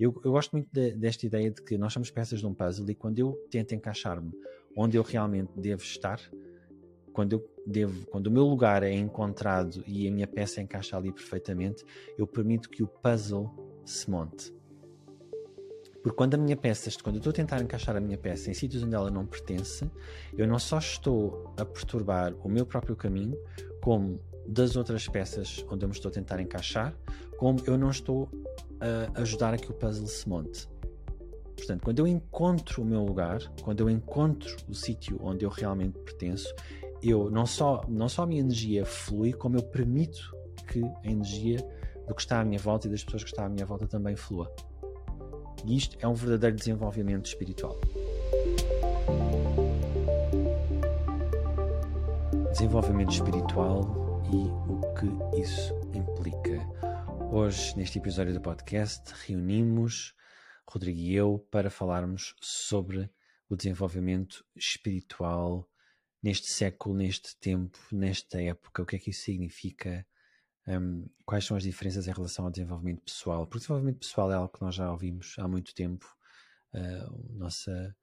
Eu, eu gosto muito de, desta ideia de que nós somos peças de um puzzle e quando eu tento encaixar-me onde eu realmente devo estar, quando eu devo, quando o meu lugar é encontrado e a minha peça encaixa ali perfeitamente, eu permito que o puzzle se monte. Porque quando a minha peça, quando eu estou a tentar encaixar a minha peça em sítios onde ela não pertence, eu não só estou a perturbar o meu próprio caminho, como das outras peças onde eu me estou a tentar encaixar, como eu não estou ajudar a que o puzzle se monte. Portanto, quando eu encontro o meu lugar, quando eu encontro o sítio onde eu realmente pertenço, eu não só, não só a minha energia flui, como eu permito que a energia do que está à minha volta e das pessoas que estão à minha volta também flua. E isto é um verdadeiro desenvolvimento espiritual. Desenvolvimento espiritual e o que isso implica. Hoje, neste episódio do podcast, reunimos Rodrigo e eu para falarmos sobre o desenvolvimento espiritual neste século, neste tempo, nesta época, o que é que isso significa, um, quais são as diferenças em relação ao desenvolvimento pessoal. Porque o desenvolvimento pessoal é algo que nós já ouvimos há muito tempo, uh, nossa,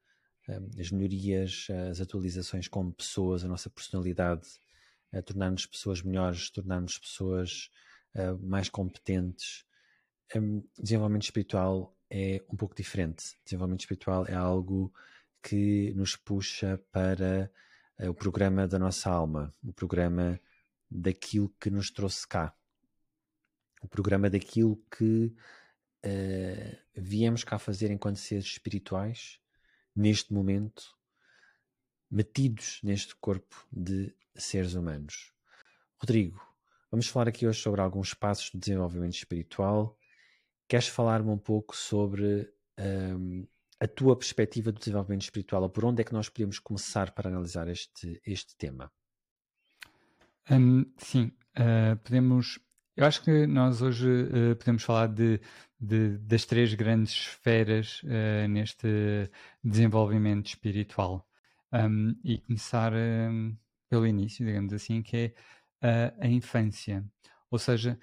um, as melhorias, as atualizações como pessoas, a nossa personalidade, tornar-nos pessoas melhores, tornar-nos pessoas uh, mais competentes. Um, desenvolvimento espiritual é um pouco diferente. Desenvolvimento espiritual é algo que nos puxa para uh, o programa da nossa alma, o programa daquilo que nos trouxe cá, o programa daquilo que uh, viemos cá fazer enquanto seres espirituais, neste momento, metidos neste corpo de seres humanos. Rodrigo, vamos falar aqui hoje sobre alguns passos do desenvolvimento espiritual. Queres falar-me um pouco sobre um, a tua perspectiva do desenvolvimento espiritual, ou por onde é que nós podemos começar para analisar este, este tema? Um, sim, uh, podemos. Eu acho que nós hoje uh, podemos falar de, de, das três grandes esferas uh, neste desenvolvimento espiritual. Um, e começar um, pelo início, digamos assim, que é a infância. Ou seja,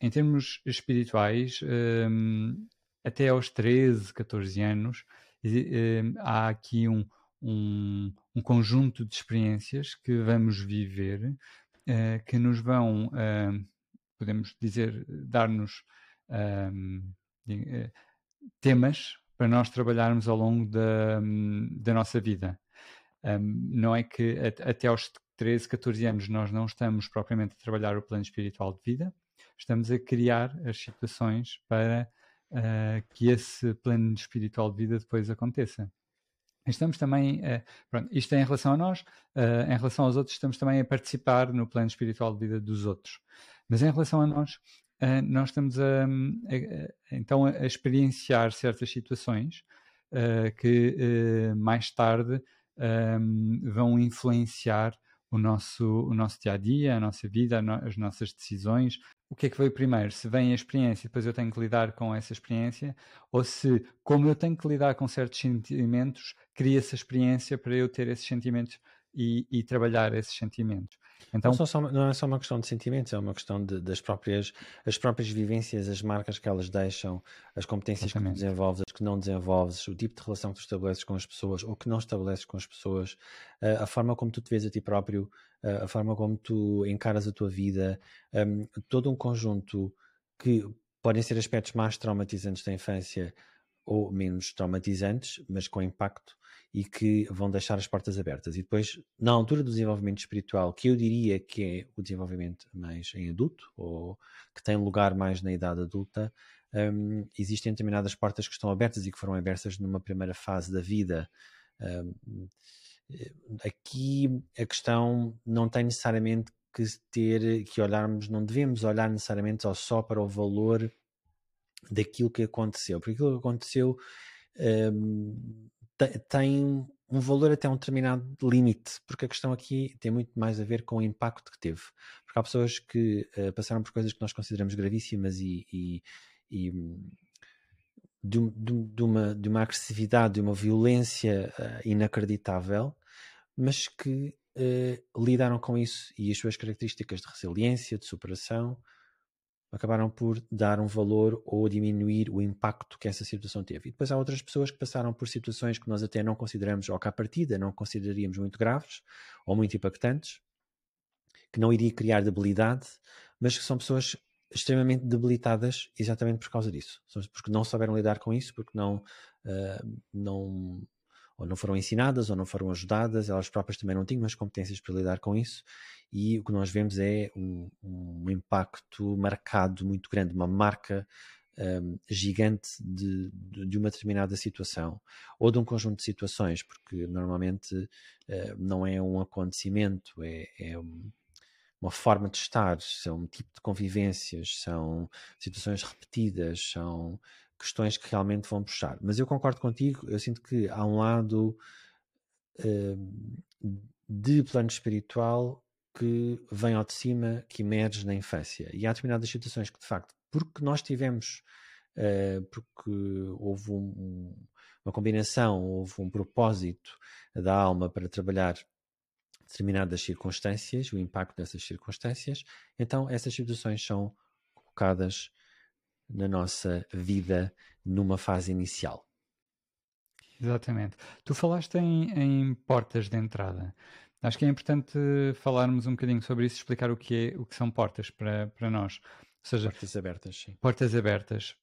em termos espirituais, até aos 13, 14 anos, uh, há aqui um, um, um, conjunto de experiências que vamos viver uh, que nos vão, uh, podemos dizer, dar-nos temas para nós trabalharmos ao longo da, da nossa vida. Um, não é que até aos 13, 14 anos nós não estamos propriamente a trabalhar o plano espiritual de vida, estamos a criar as situações para uh, que esse plano espiritual de vida depois aconteça. Estamos também, uh, pronto, isto é em relação a nós, uh, em relação aos outros, estamos também a participar no plano espiritual de vida dos outros. Mas em relação a nós, nós estamos a, a, a, então a experienciar certas situações que mais tarde um, vão influenciar o nosso, o nosso dia a dia, a nossa vida, as nossas decisões, o que é que veio primeiro? Se vem a experiência e depois eu tenho que lidar com essa experiência, ou se, como eu tenho que lidar com certos sentimentos, cria-se a experiência para eu ter esses sentimentos e, e trabalhar esses sentimentos. Então, não, só, não, é só uma questão de sentimentos, é uma questão de, das próprias, as próprias vivências, as marcas que elas deixam, as competências exatamente. que tu desenvolves, as que não desenvolves, o tipo de relação que tu estabeleces com as pessoas ou que não estabeleces com as pessoas, a forma como tu te vês a ti próprio, a forma como tu encaras a tua vida, um, todo um conjunto que podem ser aspectos mais traumatizantes da infância ou menos traumatizantes, mas com impacto e que vão deixar as portas abertas. E depois, na altura do desenvolvimento espiritual, que eu diria que é o desenvolvimento mais em adulto, ou que tem lugar mais na idade adulta, um, existem determinadas portas que estão abertas e que foram abertas numa primeira fase da vida. Um, aqui a questão não tem necessariamente que ter que olharmos, não devemos olhar necessariamente só para o valor daquilo que aconteceu, porque aquilo que aconteceu um, tem um valor até um determinado limite, porque a questão aqui tem muito mais a ver com o impacto que teve. Porque há pessoas que uh, passaram por coisas que nós consideramos gravíssimas e, e, e de, de, de, uma, de uma agressividade, de uma violência uh, inacreditável, mas que uh, lidaram com isso e as suas características de resiliência, de superação, acabaram por dar um valor ou diminuir o impacto que essa situação teve. E depois há outras pessoas que passaram por situações que nós até não consideramos, ou que à partida não consideraríamos muito graves ou muito impactantes, que não iria criar debilidade, mas que são pessoas extremamente debilitadas exatamente por causa disso. Porque não souberam lidar com isso, porque não, uh, não ou não foram ensinadas ou não foram ajudadas, elas próprias também não tinham as competências para lidar com isso, e o que nós vemos é um, um impacto marcado muito grande, uma marca um, gigante de, de, de, uma determinada situação ou de um conjunto de situações, porque normalmente uh, não é um acontecimento, é, é um, uma forma de estar, são um tipo de convivências, são situações repetidas, são questões que realmente vão puxar. Mas eu concordo contigo, eu sinto que há um lado uh, de plano espiritual que vem ao de cima, que emerge na infância. E há determinadas situações que, de facto, porque nós tivemos, uh, porque houve um, uma combinação, houve um propósito da alma para trabalhar determinadas circunstâncias, o impacto dessas circunstâncias, então essas situações são colocadas na nossa vida numa fase inicial. Exatamente. Tu falaste em, em, portas de entrada. Acho que é importante falarmos um bocadinho sobre isso, explicar o que, é, o que são portas para, para nós. Ou seja, portas abertas, sim. Portas abertas.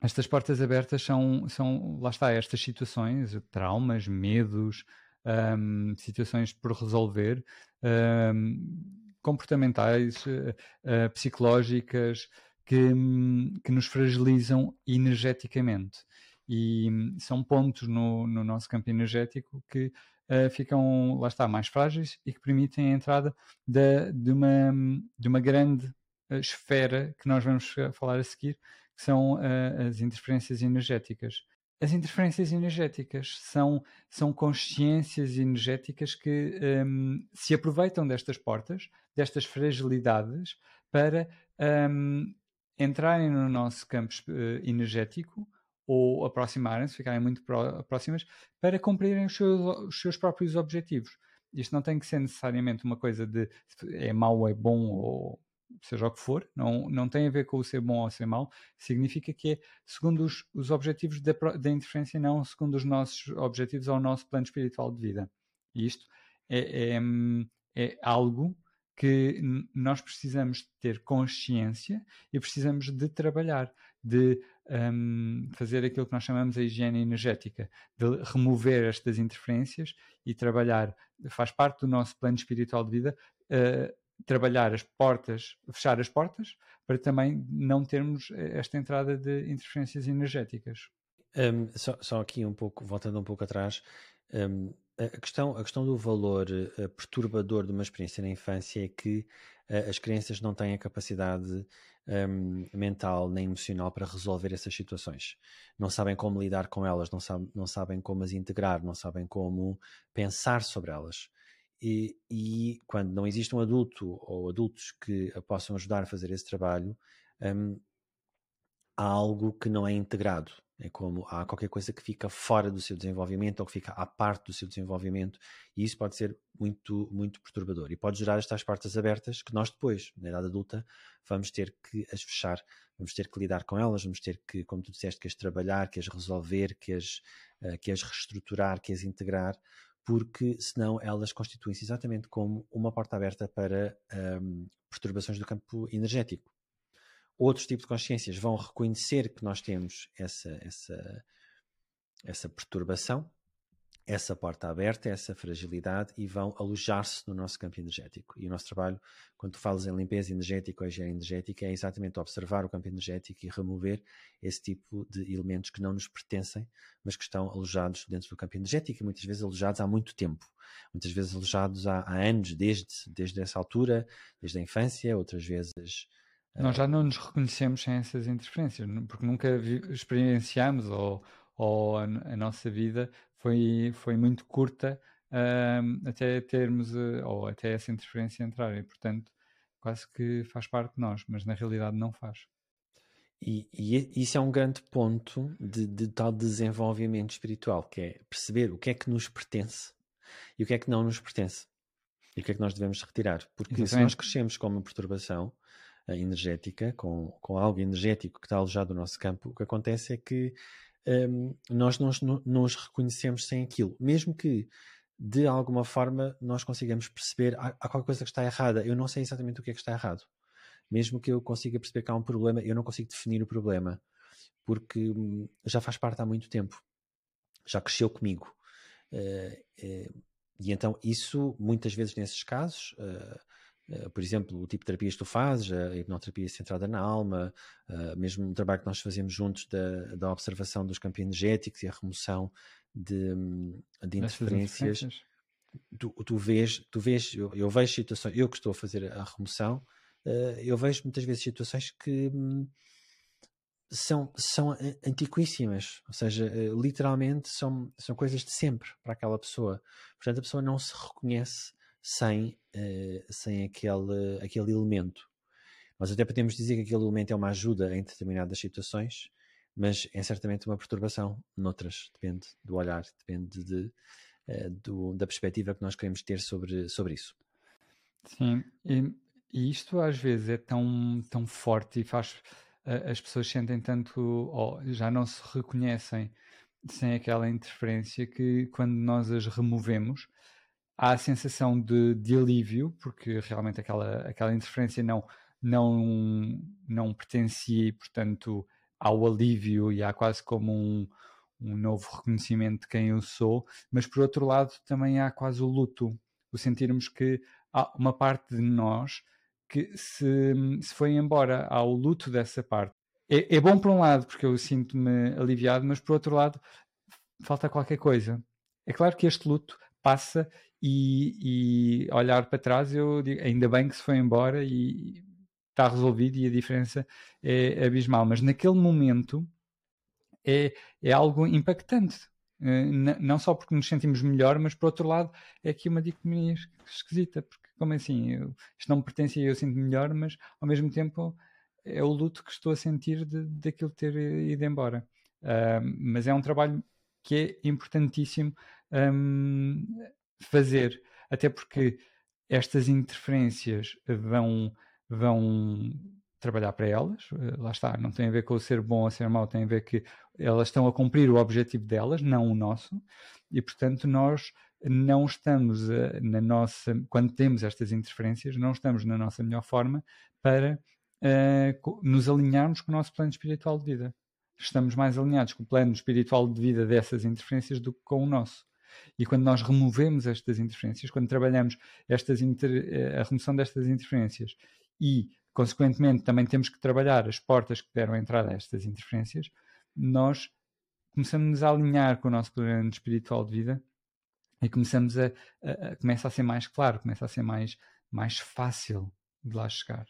Estas portas abertas são, são lá está, estas situações, traumas, medos, um, situações por resolver, um, comportamentais, uh, psicológicas, que, que nos fragilizam energeticamente. E hum, são pontos no, no nosso campo energético que uh, ficam, lá está, mais frágeis e que permitem a entrada de, de, uma, de uma grande esfera que nós vamos falar a seguir, que são uh, as interferências energéticas. As interferências energéticas são, são consciências energéticas que um, se aproveitam destas portas, destas fragilidades, para um, entrarem no nosso campo uh, energético ou aproximarem-se, ficarem muito próximas, para cumprirem os seus, os seus, próprios objetivos. Isto não tem que ser necessariamente uma coisa de é mau é bom ou seja o que for, não, não tem a ver com o ser bom ou ser mau, significa que é segundo os, os objetivos da, da interferência, não segundo os nossos objetivos ou o nosso plano espiritual de vida. E isto é, é, é algo que nós precisamos ter consciência e precisamos de trabalhar, de um, fazer aquilo que nós chamamos a higiene energética, de remover estas interferências e trabalhar, faz parte do nosso plano espiritual de vida, uh, trabalhar as portas, fechar as portas, para também não termos esta entrada de interferências energéticas. Um, só, só, aqui um pouco, voltando um pouco atrás, um, a questão, a questão do valor uh, perturbador de uma experiência na infância é que uh, as crianças não têm a capacidade um, mental nem emocional para resolver essas situações. Não sabem como lidar com elas, não, sabe, não sabem como as integrar, não sabem como pensar sobre elas. E, e quando não existe um adulto ou adultos que a possam ajudar a fazer esse trabalho, um, há algo que não é integrado. É como há qualquer coisa que fica fora do seu desenvolvimento ou que fica à parte do seu desenvolvimento, e isso pode ser muito, muito perturbador. E pode gerar estas portas abertas que nós depois, na idade adulta, vamos ter que as fechar, vamos ter que lidar com elas, vamos ter que, como tu disseste, que as trabalhar, que as resolver, que as, uh, que as reestruturar, que as integrar, porque senão elas constituem-se exatamente como uma porta aberta para um, perturbações do campo energético. Outros tipos de consciências vão reconhecer que nós temos essa, essa, essa perturbação, essa porta aberta, essa fragilidade e vão alojar-se no nosso campo energético. E o nosso trabalho, quando tu falas em limpeza energética ou higiene energética, é exatamente observar o campo energético e remover esse tipo de elementos que não nos pertencem, mas que estão alojados dentro do campo energético e muitas vezes alojados há muito tempo. Muitas vezes alojados há, há anos, desde, desde essa altura, desde a infância, outras vezes nós já não nos reconhecemos sem essas interferências, porque nunca experienciamos ou, ou a, a, nossa vida foi, foi muito curta até termos, uh, ou até essa interferência entrar, e portanto quase que faz parte de nós, mas na realidade não faz. E, e isso é um grande ponto de, de, tal desenvolvimento espiritual, que é perceber o que é que nos pertence e o que é que não nos pertence. E o que é que nós devemos retirar. Porque Exatamente. se nós crescemos com uma perturbação, energética, com, com algo energético que está alojado no nosso campo, o que acontece é que um, nós não nos reconhecemos sem aquilo, mesmo que de alguma forma nós consigamos perceber há, há qualquer coisa que está errada. Eu não sei exatamente o que é que está errado. Mesmo que eu consiga perceber que há um problema, eu não consigo definir o problema porque hum, já faz parte há muito tempo, já cresceu comigo. Uh, uh, e então, isso, muitas vezes nesses casos, uh, por exemplo, o tipo de terapias que tu fazes, a hipnoterapia centrada na alma, mesmo o trabalho que nós fazemos juntos da, da observação dos campos energéticos e a remoção de, hum, de interferências. Tu, tu, vês, tu vês eu, eu, vejo situações, eu que estou a fazer a remoção, eu vejo muitas vezes situações que hum, são, são antiquíssimas, ou seja, eh, literalmente são, são coisas de sempre para aquela pessoa. Portanto, a pessoa não se reconhece sem, uh, sem aquele, aquele elemento. Nós até podemos dizer que aquele elemento é uma ajuda em determinadas situações, mas é certamente uma perturbação noutras, depende do olhar, depende de, uh, do, da perspectiva que nós queremos ter sobre, sobre isso. Sim, e, e isto às vezes é tão, tão forte e faz as pessoas sentem tanto, ou já não se reconhecem sem aquela interferência que quando nós as removemos há a sensação de, de alívio, porque realmente aquela, aquela interferência não, não, não pertencia e, portanto, ao alívio e há quase como um, um novo reconhecimento de quem eu sou, mas por outro lado também há quase o luto, o sentirmos que há uma parte de nós que se, se foi embora ao luto dessa parte. É, é bom por um lado, porque eu sinto-me aliviado, mas por outro lado, falta qualquer coisa. É claro que este luto passa e, e olhar para trás, eu digo, ainda bem que se foi embora e está resolvido e a diferença é abismal. Mas naquele momento é, é algo impactante. Eh, não só porque nos sentimos melhor, mas por outro lado é aqui uma dicotomia esquisita, porque como assim? Eu, isto não me pertence e eu sinto melhor, mas ao mesmo tempo é o luto que estou a sentir de, daquilo ter ido embora. Uh, mas é um trabalho que é importantíssimo um, fazer, até porque estas interferências vão, vão trabalhar para elas, uh, lá está, não tem a ver com o ser bom ou ser mau, tem a ver que elas estão a cumprir o objetivo delas, não o nosso, e portanto nós não estamos uh, na nossa, quando temos estas interferências, não estamos na nossa melhor forma para uh, nos alinharmos com o nosso plano espiritual de vida. Estamos mais alinhados com o plano espiritual de vida dessas interferências do que com o nosso. E quando nós removemos estas interferências, quando trabalhamos estas inter, eh, a remoção destas interferências e, consequentemente, também temos que trabalhar as portas que deram entrada a estas interferências, nós começamos a alinhar com o nosso plano espiritual de vida e começamos a, a, a, começa a ser mais claro, começa a ser mais, mais fácil de lá chegar.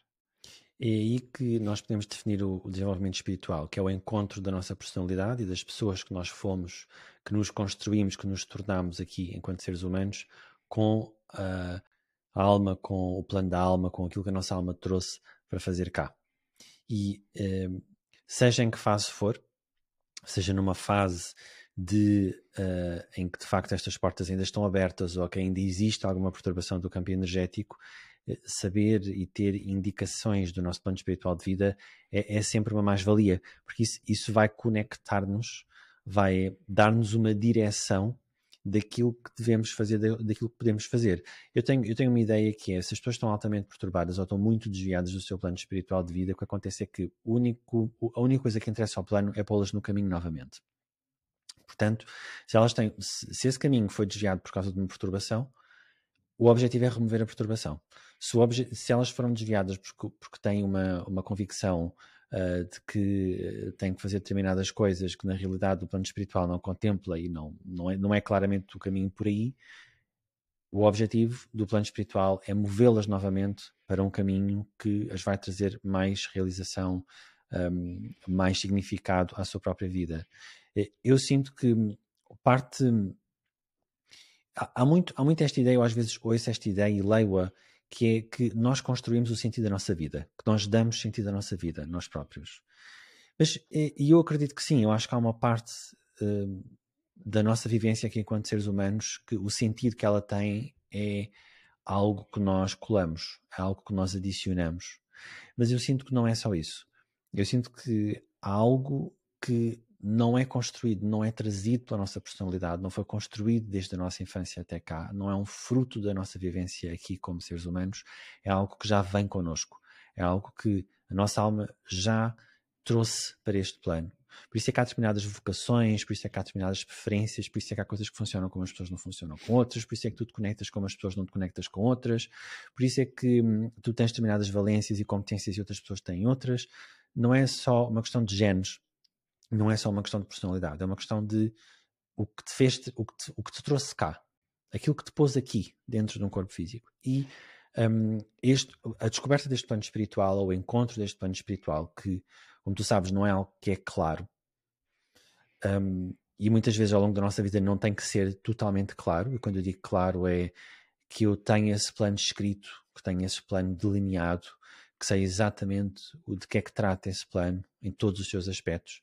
É aí que nós podemos definir o, desenvolvimento espiritual, que é o encontro da nossa personalidade e das pessoas que nós fomos, que nos construímos, que nos tornamos aqui enquanto seres humanos, com a, alma, com o plano da alma, com aquilo que a nossa alma trouxe para fazer cá. E eh, seja em que fase for, seja numa fase de uh, em que de facto estas portas ainda estão abertas ou que ainda existe alguma perturbação do campo energético, saber e ter indicações do nosso plano espiritual de vida é, é sempre uma mais-valia, porque isso, isso vai conectar-nos, vai dar-nos uma direção daquilo que devemos fazer, daquilo que podemos fazer. Eu tenho, eu tenho uma ideia que é, se as pessoas estão altamente perturbadas ou estão muito desviadas do seu plano espiritual de vida, o que acontece é que único, a única coisa que interessa ao plano é pô-las no caminho novamente. Portanto, se elas têm, se esse caminho foi desviado por causa de uma perturbação, o objetivo é remover a perturbação. Se, se elas foram desviadas porque, porque têm uma, uma convicção uh, de que têm que fazer determinadas coisas que na realidade o plano espiritual não contempla e não, não, é, não é claramente o caminho por aí, o objetivo do plano espiritual é movê-las novamente para um caminho que as vai trazer mais realização, um, mais significado à sua própria vida. Eu sinto que parte. Há muito, há muito esta ideia, eu às vezes ouço esta ideia e leio-a, que é que nós construímos o sentido da nossa vida, que nós damos sentido à nossa vida, nós próprios. Mas, e eu acredito que sim, eu acho que há uma parte uh, da nossa vivência aqui enquanto seres humanos que o sentido que ela tem é algo que nós colamos, é algo que nós adicionamos. Mas eu sinto que não é só isso. Eu sinto que há algo que não é construído, não é trazido pela nossa personalidade, não foi construído desde a nossa infância até cá, não é um fruto da nossa vivência aqui como seres humanos, é algo que já vem connosco, é algo que a nossa alma já trouxe para este plano. Por isso é que há determinadas vocações, por isso é que há determinadas preferências, por isso é que há coisas que funcionam como as pessoas não funcionam com outras, por isso é que tu te conectas como as pessoas não te conectas com outras, por isso é que hum, tu tens determinadas valências e competências e outras pessoas têm outras. Não é só uma questão de genes, não é só uma questão de personalidade, é uma questão de o que te fez, o que te, o que te trouxe cá, aquilo que te pôs aqui dentro de um corpo físico. E um, este, a descoberta deste plano espiritual, ou o encontro deste plano espiritual, que, como tu sabes, não é algo que é claro, um, e muitas vezes ao longo da nossa vida não tem que ser totalmente claro, e quando eu digo claro é que eu tenho esse plano escrito, que tenho esse plano delineado, que sei exatamente o de que é que trata esse plano em todos os seus aspectos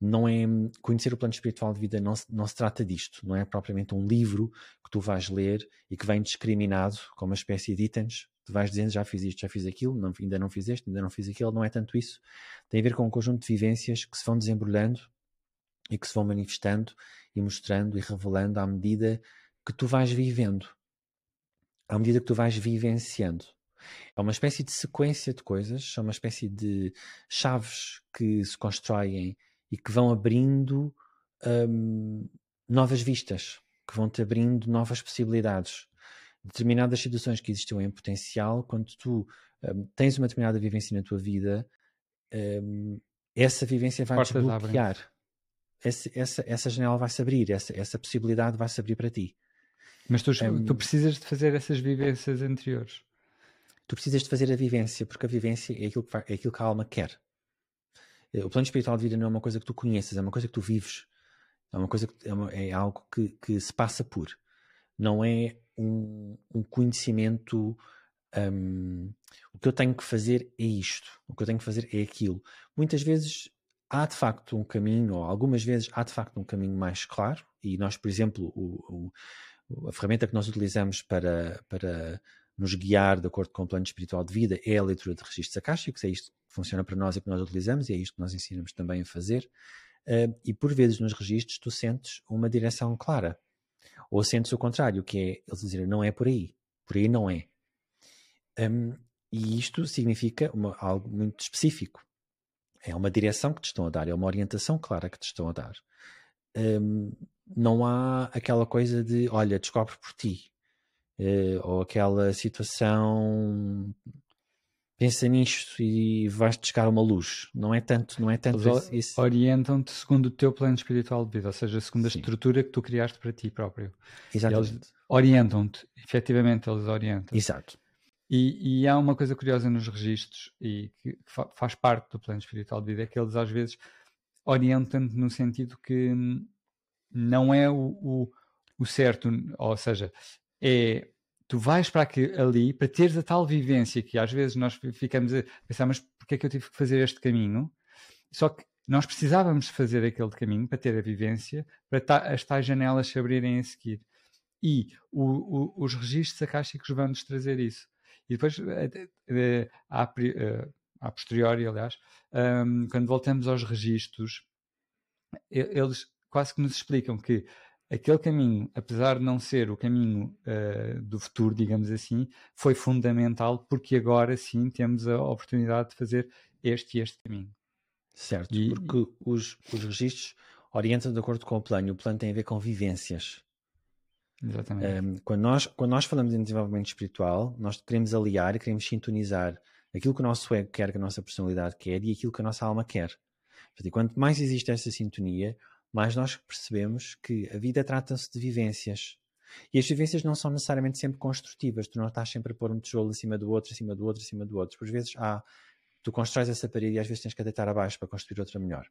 não é conhecer o plano espiritual de vida não se, não se trata disto, não é propriamente um livro que tu vais ler e que vem discriminado como uma espécie de itens, tu vais dizendo já fiz isto, já fiz aquilo, não, ainda não fiz este, ainda não fiz aquilo, não é tanto isso. Tem a ver com um conjunto de vivências que se vão desembrulhando e que se vão manifestando e mostrando e revelando à medida que tu vais vivendo, à medida que tu vais vivenciando. É uma espécie de sequência de coisas, são uma espécie de chaves que se constroem e que vão abrindo um, novas vistas, que vão te abrindo novas possibilidades. Determinadas situações que existiam em potencial, quando tu um, tens uma determinada vivência na tua vida, um, essa vivência vai desbloquear. Essa, essa, essa janela vai se abrir, essa, essa possibilidade vai se abrir para ti. Mas tu, um, tu precisas de fazer essas vivências anteriores. Tu precisas de fazer a vivência, porque a vivência é aquilo que, vai, é aquilo que a alma quer. O plano espiritual de vida não é uma coisa que tu conheces, é uma coisa que tu vives. É uma coisa que é, uma, é algo que, que, se passa por. Não é um, um conhecimento. Um, o que eu tenho que fazer é isto. O que eu tenho que fazer é aquilo. Muitas vezes há de facto um caminho, ou algumas vezes há de facto um caminho mais claro. E nós, por exemplo, o, o, a ferramenta que nós utilizamos para, para nos guiar de acordo com o plano espiritual de vida é a leitura de registros acásticos, é isto que funciona para nós e que nós utilizamos, e é isto que nós ensinamos também a fazer. Uh, e por vezes nos registros tu sentes uma direção clara, ou sentes o contrário, que é eles dizerem não é por aí, por aí não é. Um, e isto significa uma, algo muito específico. É uma direção que te estão a dar, é uma orientação clara que te estão a dar. Um, não há aquela coisa de olha, descobre por ti, uh, ou aquela situação pensa nisto e vais buscar uma luz. Não é tanto, não é tanto Eles isso. Orientam-te segundo o teu plano espiritual de vida, ou seja, segundo a Sim. estrutura que tu criaste para ti próprio. Exatamente. Eles orientam-te, efetivamente eles orientam. Exato. E, e, há uma coisa curiosa nos registros e que faz parte do plano espiritual de vida, é que eles às vezes orientam-te no sentido que não é o, o, o certo, ou seja, é tu vais para aqui, ali para teres a tal vivência que às vezes nós ficamos a pensar, mas porquê é que eu tive que fazer este caminho? Só que nós precisávamos fazer aquele caminho para ter a vivência, para as tais janelas se abrirem a seguir. E o, o, os registros acásticos vão-nos trazer isso. E depois, a, a posteriori, aliás, um, quando voltamos aos registros, eles quase que nos explicam que aquele caminho, apesar de não ser o caminho uh, do futuro, digamos assim, foi fundamental porque agora sim temos a oportunidade de fazer este e este caminho. Certo, e, porque os, os registros orientam de acordo com o plano e o plano tem a ver com vivências. Exatamente. Um, quando, nós, quando nós falamos em desenvolvimento espiritual, nós queremos aliar e queremos sintonizar aquilo que o nosso ego quer, que a nossa personalidade quer e aquilo que a nossa alma quer. Portanto, quanto mais existe essa sintonia, mais nós percebemos que a vida trata-se de vivências. E as vivências não são necessariamente sempre construtivas. Tu não estás sempre a pôr um tijolo acima do outro, acima do outro, acima do outro. Por vezes há, tu constróis essa parede e às vezes tens que a deitar abaixo para construir outra melhor.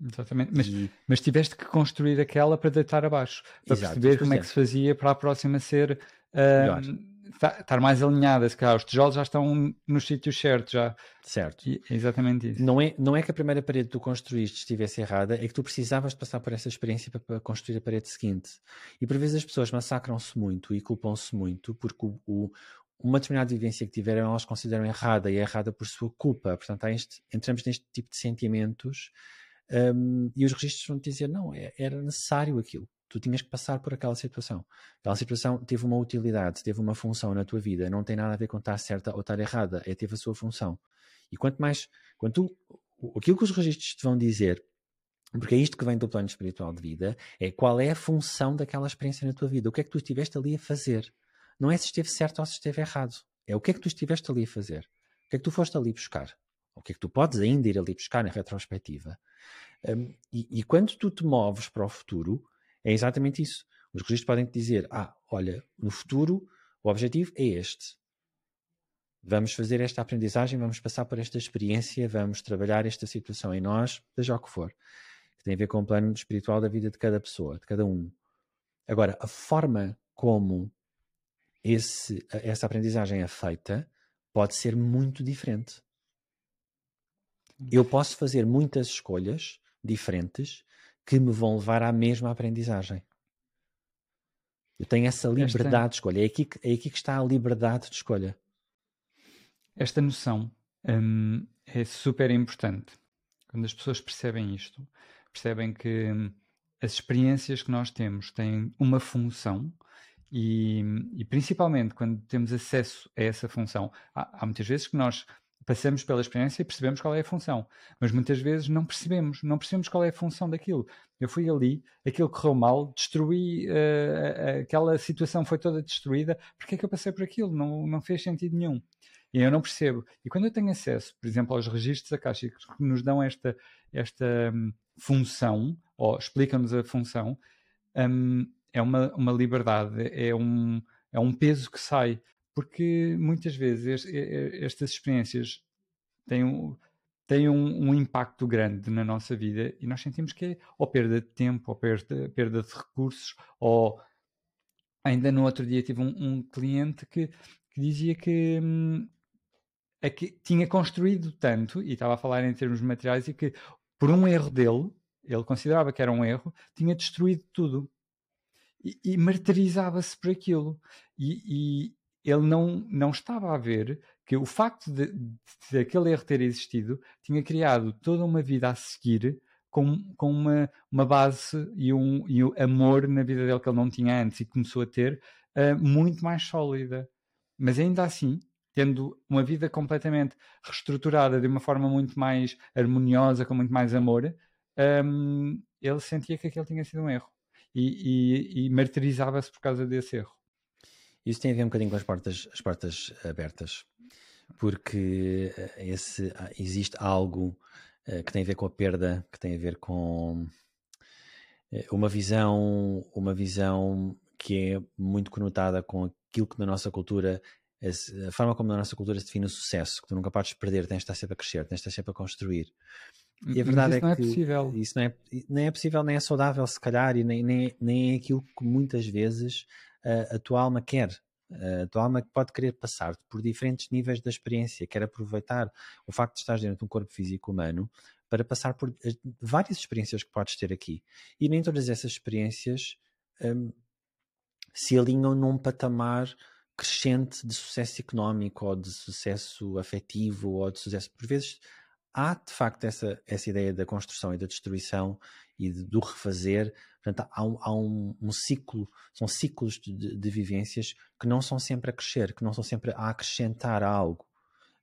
Exatamente, mas, e... mas tiveste que construir aquela para deitar abaixo, para Exato, perceber como é que se fazia para a próxima ser uh, estar mais alinhada, se calhar os tijolos já estão nos sítios certos já. Certo. E, é exatamente isso. Não é, não é que a primeira parede que tu construíste estivesse errada, é que tu precisavas de passar por essa experiência para, para construir a parede seguinte. E por vezes as pessoas massacram-se muito e culpam-se muito porque o, o, uma determinada vivência que tiveram, elas consideram errada e é errada por sua culpa. Portanto, este, entramos neste tipo de sentimentos um, e os registros vão dizer: não, é, era necessário aquilo. Tu tinhas que passar por aquela situação. Aquela situação teve uma utilidade, teve uma função na tua vida. Não tem nada a ver com estar certa ou estar errada. É teve a sua função. E quanto mais, quanto tu, aquilo que os registros te vão dizer porque é isto que vem do plano espiritual de vida, é qual é a função daquela experiência na tua vida, o que é que tu estiveste ali a fazer. Não é se esteve certo ou se esteve errado. É o que é que tu estiveste ali a fazer. O que é que tu foste ali buscar. O que é que tu podes ainda ir ali buscar na retrospectiva. Um, e, e, quando tu te moves para o futuro, é exatamente isso. Os registros podem te dizer: ah, olha, no futuro o objetivo é este. Vamos fazer esta aprendizagem, vamos passar por esta experiência, vamos trabalhar esta situação em nós, seja o que for. Que tem a ver com o plano espiritual da vida de cada pessoa, de cada um. Agora, a forma como esse, essa aprendizagem é feita pode ser muito diferente. Eu posso fazer muitas escolhas diferentes que me vão levar à mesma aprendizagem. Eu tenho essa liberdade esta, de escolha. É aqui, que, é aqui que está a liberdade de escolha. Esta noção hum, é super importante. Quando as pessoas percebem isto, percebem que hum, as experiências que nós temos têm uma função e, e, principalmente quando temos acesso a essa função, há, há, muitas vezes que nós passamos pela experiência e percebemos qual é a função, mas muitas vezes não percebemos, não percebemos qual é a função daquilo. Eu fui ali, aquilo correu mal, destruí, uh, aquela situação foi toda destruída, porque é que eu passei por aquilo? Não, não fez sentido nenhum. E eu não percebo. E quando eu tenho acesso, por exemplo, aos registros acásticos que nos dão esta, esta um, função, ou explicam-nos a função, um, é uma, uma liberdade, é um, é um peso que sai, porque muitas vezes estas experiências têm um, têm um, um, impacto grande na nossa vida e nós sentimos que é ou perda de tempo, ou perda, perda de recursos, ou ainda no outro dia tive um, um cliente que, que, dizia que, hum, é que tinha construído tanto, e estava a falar em termos materiais, e que por um erro dele, ele considerava que era um erro, tinha destruído tudo e, e martirizava-se por aquilo. E, e, ele não, não estava a ver que o facto de, de aquele erro ter existido tinha criado toda uma vida a seguir com, com uma, uma base e um, e um amor na vida dele que ele não tinha antes e começou a ter uh, muito mais sólida. Mas ainda assim, tendo uma vida completamente reestruturada de uma forma muito mais harmoniosa, com muito mais amor, um, ele sentia que aquele tinha sido um erro e, e, e martirizava-se por causa desse erro. Isso tem a ver um bocadinho com as portas, as portas abertas, porque eh, esse, ah, existe algo uh, que tem a ver com a perda, que tem a ver com uh, uma visão, uma visão que é muito conotada com aquilo que na nossa cultura a forma como na nossa cultura se define o sucesso, que tu nunca podes perder, tens de estar sempre a crescer, tens de estar sempre a construir. E a verdade é que é possível. isso não é, nem é possível, nem é saudável, se calhar, e nem, nem, nem é aquilo que muitas vezes uh, a tua alma quer. A tua alma pode querer passar por diferentes níveis da experiência, quer aproveitar o facto de estar dentro de um corpo físico humano para passar por várias experiências que podes ter aqui. E nem todas essas experiências um, se alinham num patamar crescente de sucesso económico ou de sucesso afetivo ou de sucesso. Por vezes há de facto essa, essa ideia da construção e da destruição e de, do refazer. Portanto, há, um, há um, um, ciclo, são ciclos de, de, vivências que não são sempre a crescer, que não são sempre a acrescentar algo.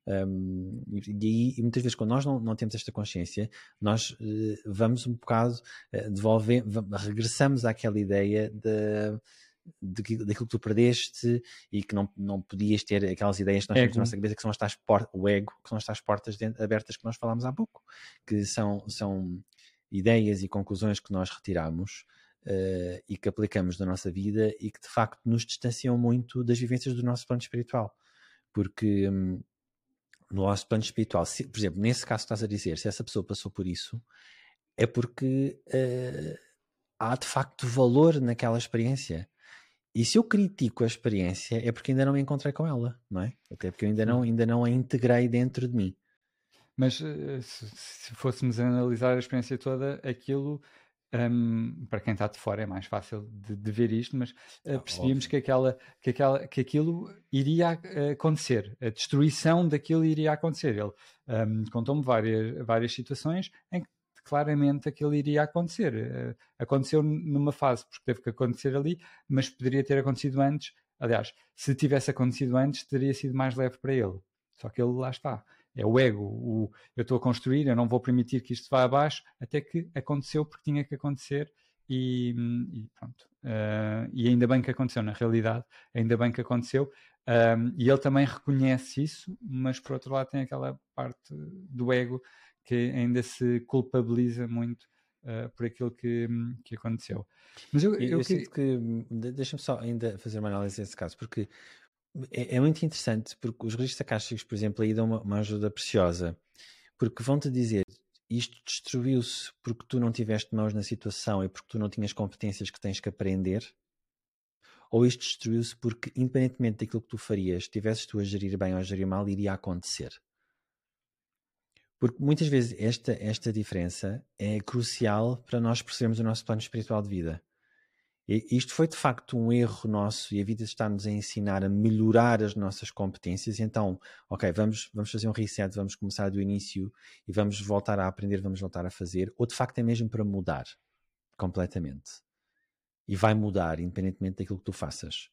Um, e, muitas vezes, quando nós não, não temos esta consciência, nós uh, vamos um bocado uh, devolver, regressamos àquela ideia de daquilo que tu perdeste e que não, não podias ter aquelas ideias que nós temos na nossa cabeça que são as tais portas, o ego, que são as tais portas dentro, abertas que nós falámos há pouco, que são, são ideias e conclusões que nós retiramos uh, e que aplicamos na nossa vida e que de facto nos distanciam muito das vivências do nosso plano espiritual. Porque um, no nosso plano espiritual, se, por exemplo, nesse caso que estás a dizer, se essa pessoa passou por isso, é porque uh, há de facto valor naquela experiência. E se eu critico a experiência é porque ainda não me encontrei com ela, não é? Até porque eu ainda não, ainda não a integrei dentro de mim. Mas eh, se, se fôssemos analisar a experiência toda, aquilo um, para quem está de fora é mais fácil de, de ver isto, mas uh, percebíamos que, aquela, que, aquela, que aquilo iria acontecer, a destruição daquilo iria acontecer. Ele um, contou-me várias, várias situações em que claramente aquilo iria acontecer. Uh, aconteceu numa fase, porque teve que acontecer ali, mas poderia ter acontecido antes. Aliás, se tivesse acontecido antes, teria sido mais leve para ele. Só que ele lá está é o ego, o, eu estou a construir, eu não vou permitir que isto vá abaixo, até que aconteceu porque tinha que acontecer e, e pronto. Uh, e ainda bem que aconteceu, na realidade, ainda bem que aconteceu. Um, e ele também reconhece isso, mas por outro lado tem aquela parte do ego que ainda se culpabiliza muito uh, por aquilo que, que aconteceu. Mas eu, eu, eu, eu sinto que, deixa-me só ainda fazer uma análise desse caso, porque é, é, muito interessante porque os registros acásticos, por exemplo, aí dão uma, uma ajuda preciosa, porque vão-te dizer isto destruiu-se porque tu não tiveste mãos na situação e porque tu não tinhas competências que tens que aprender, ou isto destruiu-se porque, independentemente daquilo que tu farias, tivesses tu a gerir bem ou a gerir mal, iria acontecer. Porque muitas vezes esta, esta diferença é crucial para nós percebermos o nosso plano espiritual de vida. E isto foi de facto um erro nosso e a vida está-nos a ensinar a melhorar as nossas competências. Então, ok, vamos, vamos fazer um reset, vamos começar do início e vamos voltar a aprender, vamos voltar a fazer. Ou de facto é mesmo para mudar completamente. E vai mudar, independentemente daquilo que tu faças.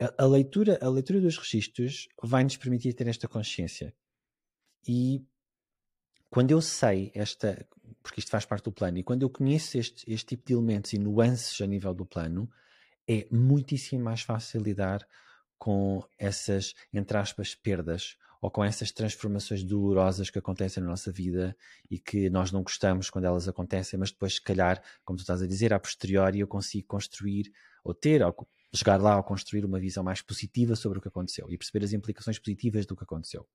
A, a leitura, a leitura dos registros vai nos permitir ter esta consciência. E quando eu sei esta, porque isto faz parte do plano, e quando eu conheço este, este tipo de elementos e nuances a nível do plano, é muitíssimo mais fácil lidar com essas, entre aspas, perdas ou com essas transformações dolorosas que acontecem na nossa vida e que nós não gostamos quando elas acontecem, mas depois, se calhar, como tu estás a dizer, a posteriori eu consigo construir ou ter, ou chegar lá ou construir uma visão mais positiva sobre o que aconteceu e perceber as implicações positivas do que aconteceu.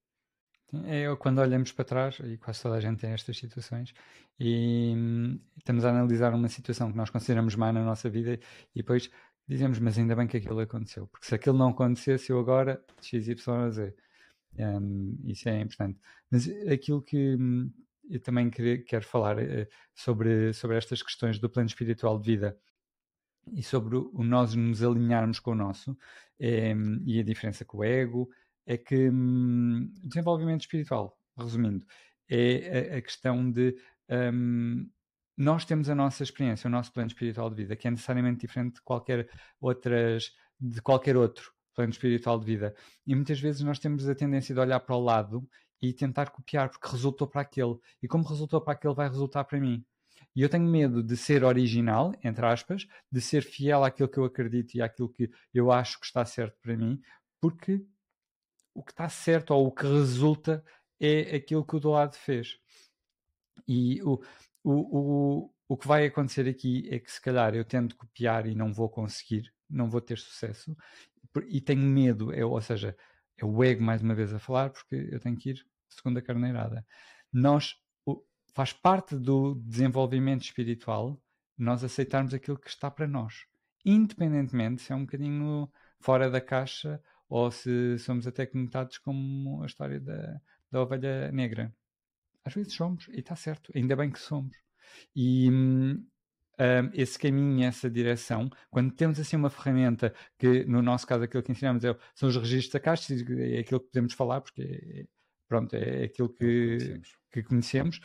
É quando olhamos para trás, e quase toda a gente tem estas situações, e hum, estamos a analisar uma situação que nós consideramos má na nossa vida e depois dizemos, mas ainda bem que aquilo aconteceu, porque se aquilo não acontecesse, eu agora, x, y, z. Um, isso é importante. Mas aquilo que hum, eu também quero falar uh, sobre, sobre estas questões do plano espiritual de vida e sobre o, o nós nos alinharmos com o nosso, é, e a diferença com o ego, é que hum, desenvolvimento espiritual, resumindo, é a, a questão de hum, nós temos a nossa experiência, o nosso plano espiritual de vida, que é necessariamente diferente de qualquer outras, de qualquer outro plano espiritual de vida. E muitas vezes nós temos a tendência de olhar para o lado e tentar copiar, porque resultou para aquele. E como resultou para aquele, vai resultar para mim. E eu tenho medo de ser original, entre aspas, de ser fiel àquilo que eu acredito e àquilo que eu acho que está certo para mim, porque o que está certo ou o que resulta é aquilo que o do lado fez. E o, o, o, o que vai acontecer aqui é que se calhar eu tento copiar e não vou conseguir, não vou ter sucesso, e tenho medo, é, ou seja, é o ego mais uma vez a falar, porque eu tenho que ir segundo a carneirada. Nós, faz parte do desenvolvimento espiritual nós aceitarmos aquilo que está para nós, independentemente se é um bocadinho fora da caixa ou se somos até conectados como a história da, da ovelha negra. Às vezes somos, e está certo, ainda bem que somos. E um, esse caminho, essa direção, quando temos assim uma ferramenta que, no nosso caso, aquilo que ensinamos é, são os registros acásticos, é aquilo que podemos falar, porque é, pronto, é aquilo que, que conhecemos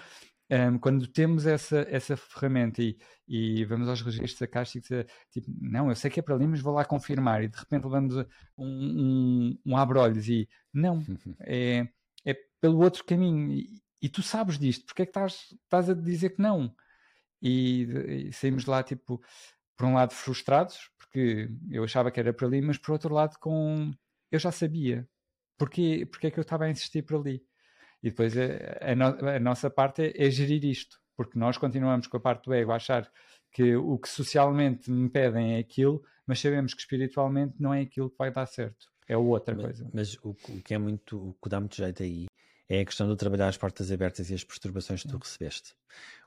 um, quando temos essa, essa ferramenta e, e vamos aos registros acásticos, é, tipo, não, eu sei que é para ali, mas vou lá confirmar, e de repente levamos um, um, um abrolhos e não, é, é pelo outro caminho, e, e tu sabes disto, porque é que estás, estás a dizer que não? E, e saímos lá, tipo, por um lado frustrados, porque eu achava que era para ali, mas por outro lado com eu já sabia. Porque, porque é que eu estava a insistir por ali? E depois a, a, no, a nossa parte é, é, gerir isto, porque nós continuamos com a parte do ego a achar que o que socialmente me pedem é aquilo, mas sabemos que espiritualmente não é aquilo que vai dar certo, é outra mas, coisa. Mas o, o, que é muito, o que dá muito jeito aí é a questão de trabalhar as portas abertas e as perturbações que tu recebeste.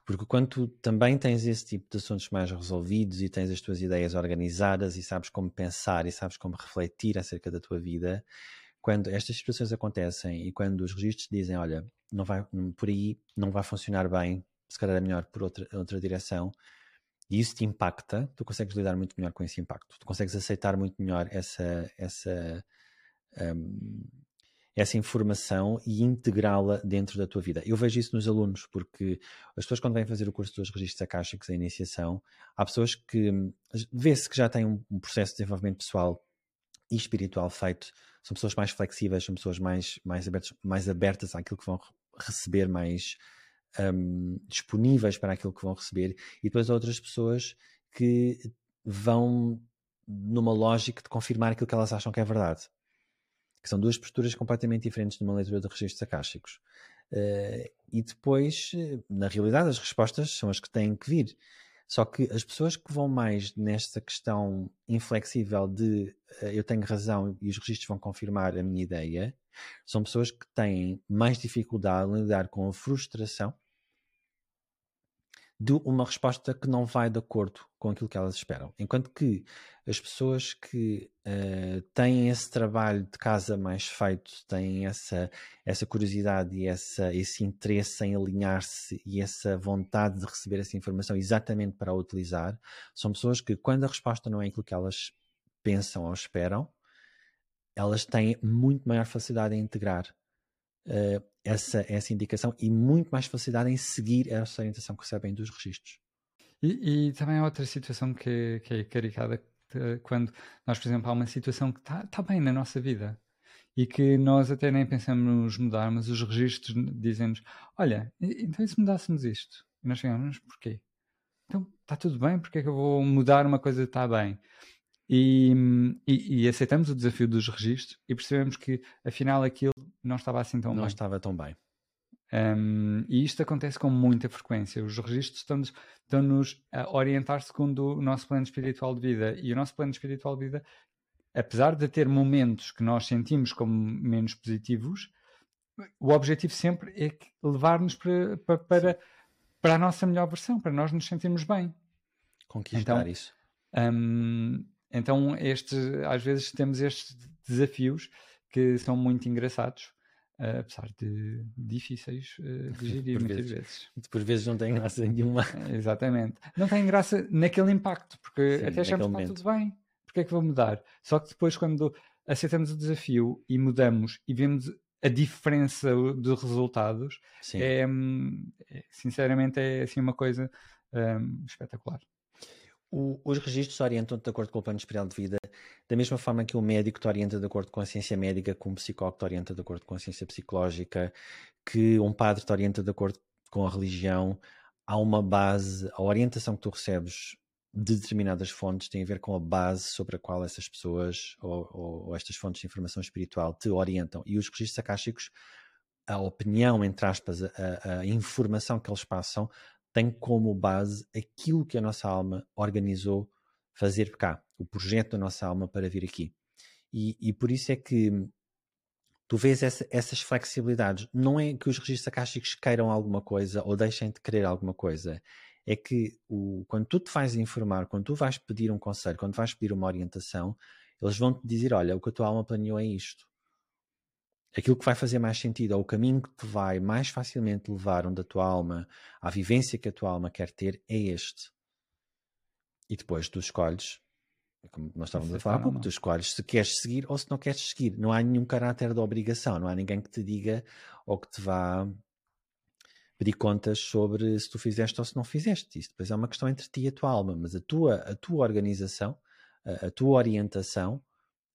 Porque quando tu também tens esse tipo de assuntos mais resolvidos e tens as tuas ideias organizadas e sabes como pensar e sabes como refletir acerca da tua vida, quando estas situações acontecem e quando os registros dizem, olha, não vai, por aí não vai funcionar bem, se calhar é melhor por outra, outra direção, e isso te impacta, tu consegues lidar muito melhor com esse impacto. Tu consegues aceitar muito melhor essa, essa, um, essa informação e integrá-la dentro da tua vida. Eu vejo isso nos alunos, porque as pessoas quando vêm fazer o curso dos registros acásticos, a iniciação, há pessoas que vê-se que já têm um processo de desenvolvimento pessoal e espiritual feito, são pessoas mais flexíveis, são pessoas mais, mais, abertas, mais abertas àquilo que vão receber, mais um, disponíveis para aquilo que vão receber, e depois outras pessoas que vão numa lógica de confirmar aquilo que elas acham que é verdade. Que são duas posturas completamente diferentes numa leitura de registros acásticos. Uh, e depois, na realidade, as respostas são as que têm que vir. Só que as pessoas que vão mais nesta questão inflexível de uh, eu tenho razão e os registros vão confirmar a minha ideia, são pessoas que têm mais dificuldade em lidar com a frustração de uma resposta que não vai de acordo com aquilo que elas esperam. Enquanto que as pessoas que uh, têm esse trabalho de casa mais feito, têm essa, essa curiosidade e essa, esse interesse em alinhar-se e essa vontade de receber essa informação exatamente para a utilizar, são pessoas que, quando a resposta não é aquilo que elas pensam ou esperam, elas têm muito maior facilidade em integrar uh, essa, essa indicação e muito mais facilidade em seguir essa orientação que recebem dos registros. E, e também há outra situação que, que é caricada quando nós, por exemplo, há uma situação que está tá bem na nossa vida e que nós até nem pensamos mudar, mas os registros dizem-nos: Olha, então e se mudássemos isto? E nós chegamos, porquê? Então está tudo bem, porque é que eu vou mudar uma coisa que está bem? E, e, e, aceitamos o desafio dos registros e percebemos que afinal aquilo não estava assim tão não bem. Não estava tão bem. Um, e isto acontece com muita frequência. Os registros estão-nos, estão-nos a orientar segundo o nosso plano espiritual de vida. E o nosso plano espiritual de vida, apesar de ter momentos que nós sentimos como menos positivos, o objetivo sempre é levar-nos para, para, para, para, a nossa melhor versão, para nós nos sentirmos bem. Conquistar então, isso. Um, então, estes, às vezes temos estes desafios que são muito engraçados, uh, apesar de difíceis uh, de gerir por muitas vezes. vezes. Por vezes não tem graça nenhuma. exatamente. Não tem graça naquele impacto, porque Sim, até achamos que está tudo bem, porque é que vou mudar? Só que depois, quando aceitamos o desafio e mudamos e vemos a diferença de resultados, é, hum, é, sinceramente é assim uma coisa um, espetacular. O, os registros orientam-te de acordo com o plano especial de vida, da mesma forma que o médico te orienta de acordo com a ciência médica, que um psicólogo te orienta de acordo com a ciência psicológica, que um padre te orienta de acordo com a religião. Há uma base, a orientação que tu recebes de determinadas fontes tem a ver com a base sobre a qual essas pessoas ou, ou, ou estas fontes de informação espiritual te orientam. E os registros acásticos, a opinião, entre aspas, a, a informação que eles passam, tem como base aquilo que a nossa alma organizou fazer cá, o projeto da nossa alma para vir aqui. E, e por isso é que tu vês essa, essas flexibilidades. Não é que os registros acásticos queiram alguma coisa ou deixem de querer alguma coisa. É que o, quando tu te vais informar, quando tu vais pedir um conselho, quando vais pedir uma orientação, eles vão te dizer: Olha, o que a tua alma planeou é isto aquilo que vai fazer mais sentido, ou o caminho que te vai mais facilmente levar onde a tua alma, à vivência que a tua alma quer ter, é este. E depois tu escolhes, como nós estávamos a falar, pouco, tu escolhes se queres seguir ou se não queres seguir. Não há nenhum caráter de obrigação, não há ninguém que te diga ou que te vá pedir contas sobre se tu fizeste ou se não fizeste. Isso depois é uma questão entre ti e a tua alma, mas a tua, a tua organização, a, a tua orientação,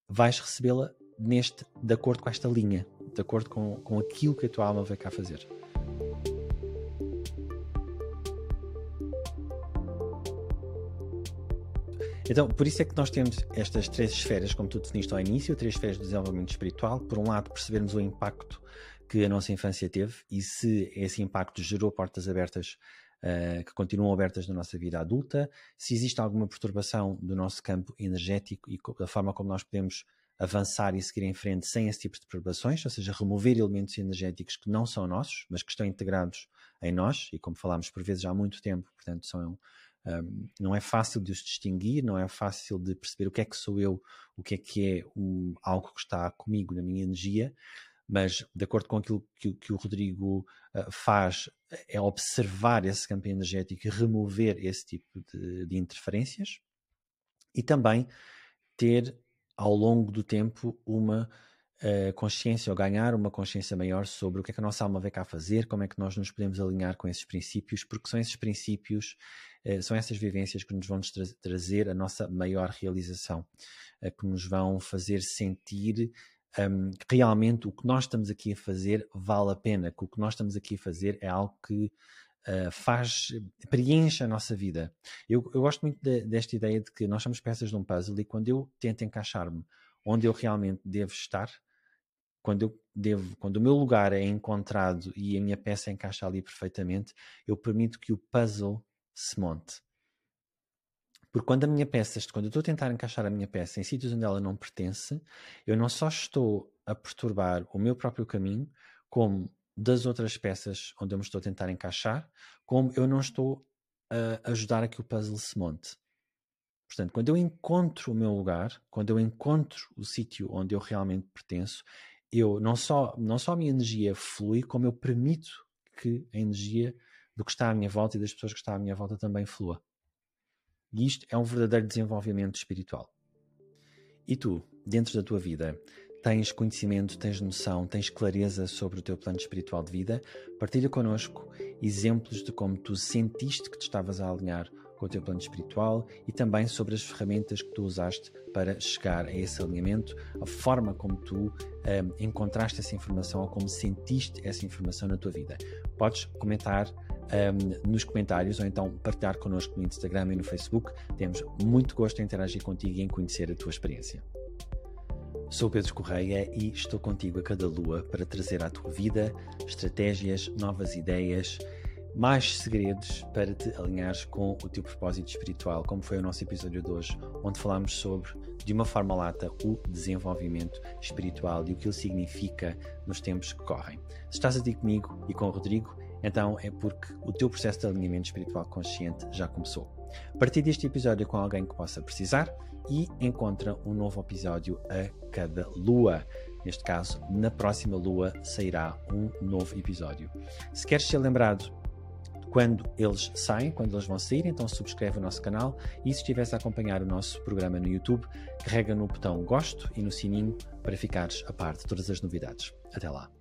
vais recebê-la neste, de acordo com esta linha, de acordo com, com aquilo que a tua alma vai cá fazer. Então, por isso é que nós temos estas três esferas, como tu definiste ao início, três esferas de desenvolvimento espiritual. Por um lado, percebermos o impacto que a nossa infância teve e se esse impacto gerou portas abertas uh, que continuam abertas na nossa vida adulta, se existe alguma perturbação do nosso campo energético e da forma como nós podemos avançar e seguir em frente sem esse tipo de perturbações, ou seja, remover elementos energéticos que não são nossos, mas que estão integrados em nós, e como falámos por vezes há muito tempo, portanto, são, um, não é fácil de os distinguir, não é fácil de perceber o que é que sou eu, o que é que é o, algo que está comigo na minha energia, mas de acordo com aquilo que, que o Rodrigo uh, faz, é observar esse campo energético e remover esse tipo de, de interferências e também ter ao longo do tempo uma uh, consciência ou ganhar uma consciência maior sobre o que é que a nossa alma veio cá fazer, como é que nós nos podemos alinhar com esses princípios, porque são esses princípios, uh, são essas vivências que nos vão tra trazer a nossa maior realização, uh, que nos vão fazer sentir um, que realmente o que nós estamos aqui a fazer vale a pena, que o que nós estamos aqui a fazer é algo que uh, faz, preenche a nossa vida. Eu, eu gosto muito de, desta ideia de que nós somos peças de um puzzle e quando eu tento encaixar-me onde eu realmente devo estar, quando eu devo, quando o meu lugar é encontrado e a minha peça encaixa ali perfeitamente, eu permito que o puzzle se monte. Porque quando a minha peça, quando eu estou a tentar encaixar a minha peça em sítios onde ela não pertence, eu não só estou a perturbar o meu próprio caminho, como das outras peças onde eu me estou a tentar encaixar, como eu não estou a ajudar a que o puzzle se monte. Portanto, quando eu encontro o meu lugar, quando eu encontro o sítio onde eu realmente pertenço, eu não só, não só a minha energia flui, como eu permito que a energia do que está à minha volta e das pessoas que estão à minha volta também flua. E isto é um verdadeiro desenvolvimento espiritual. E tu, dentro da tua vida, tens conhecimento, tens noção, tens clareza sobre o teu plano espiritual de vida? Partilha connosco exemplos de como tu sentiste que te estavas a alinhar com o teu plano espiritual e também sobre as ferramentas que tu usaste para chegar a esse alinhamento, a forma como tu um, encontraste essa informação ou como sentiste essa informação na tua vida. Podes comentar um, nos comentários ou então partilhar connosco no Instagram e no Facebook. Temos muito gosto em interagir contigo e em conhecer a tua experiência. Sou Pedro Correia e estou contigo a cada lua para trazer à tua vida estratégias, novas ideias mais segredos para te alinhares com o teu propósito espiritual, como foi o nosso episódio de hoje, onde falámos sobre, de uma forma lata, o desenvolvimento espiritual e o que ele significa nos tempos que correm. Se estás aqui comigo e com o Rodrigo, então é porque o teu processo de alinhamento espiritual consciente já começou. Partilhe este episódio com alguém que possa precisar e encontra um novo episódio a cada lua. Neste caso, na próxima lua sairá um novo episódio. Se queres ser lembrado quando eles saem, quando eles vão sair, então subscreve o nosso canal e se estiveres a acompanhar o nosso programa no YouTube, carrega no botão gosto e no sininho para ficares a par de todas as novidades. Até lá!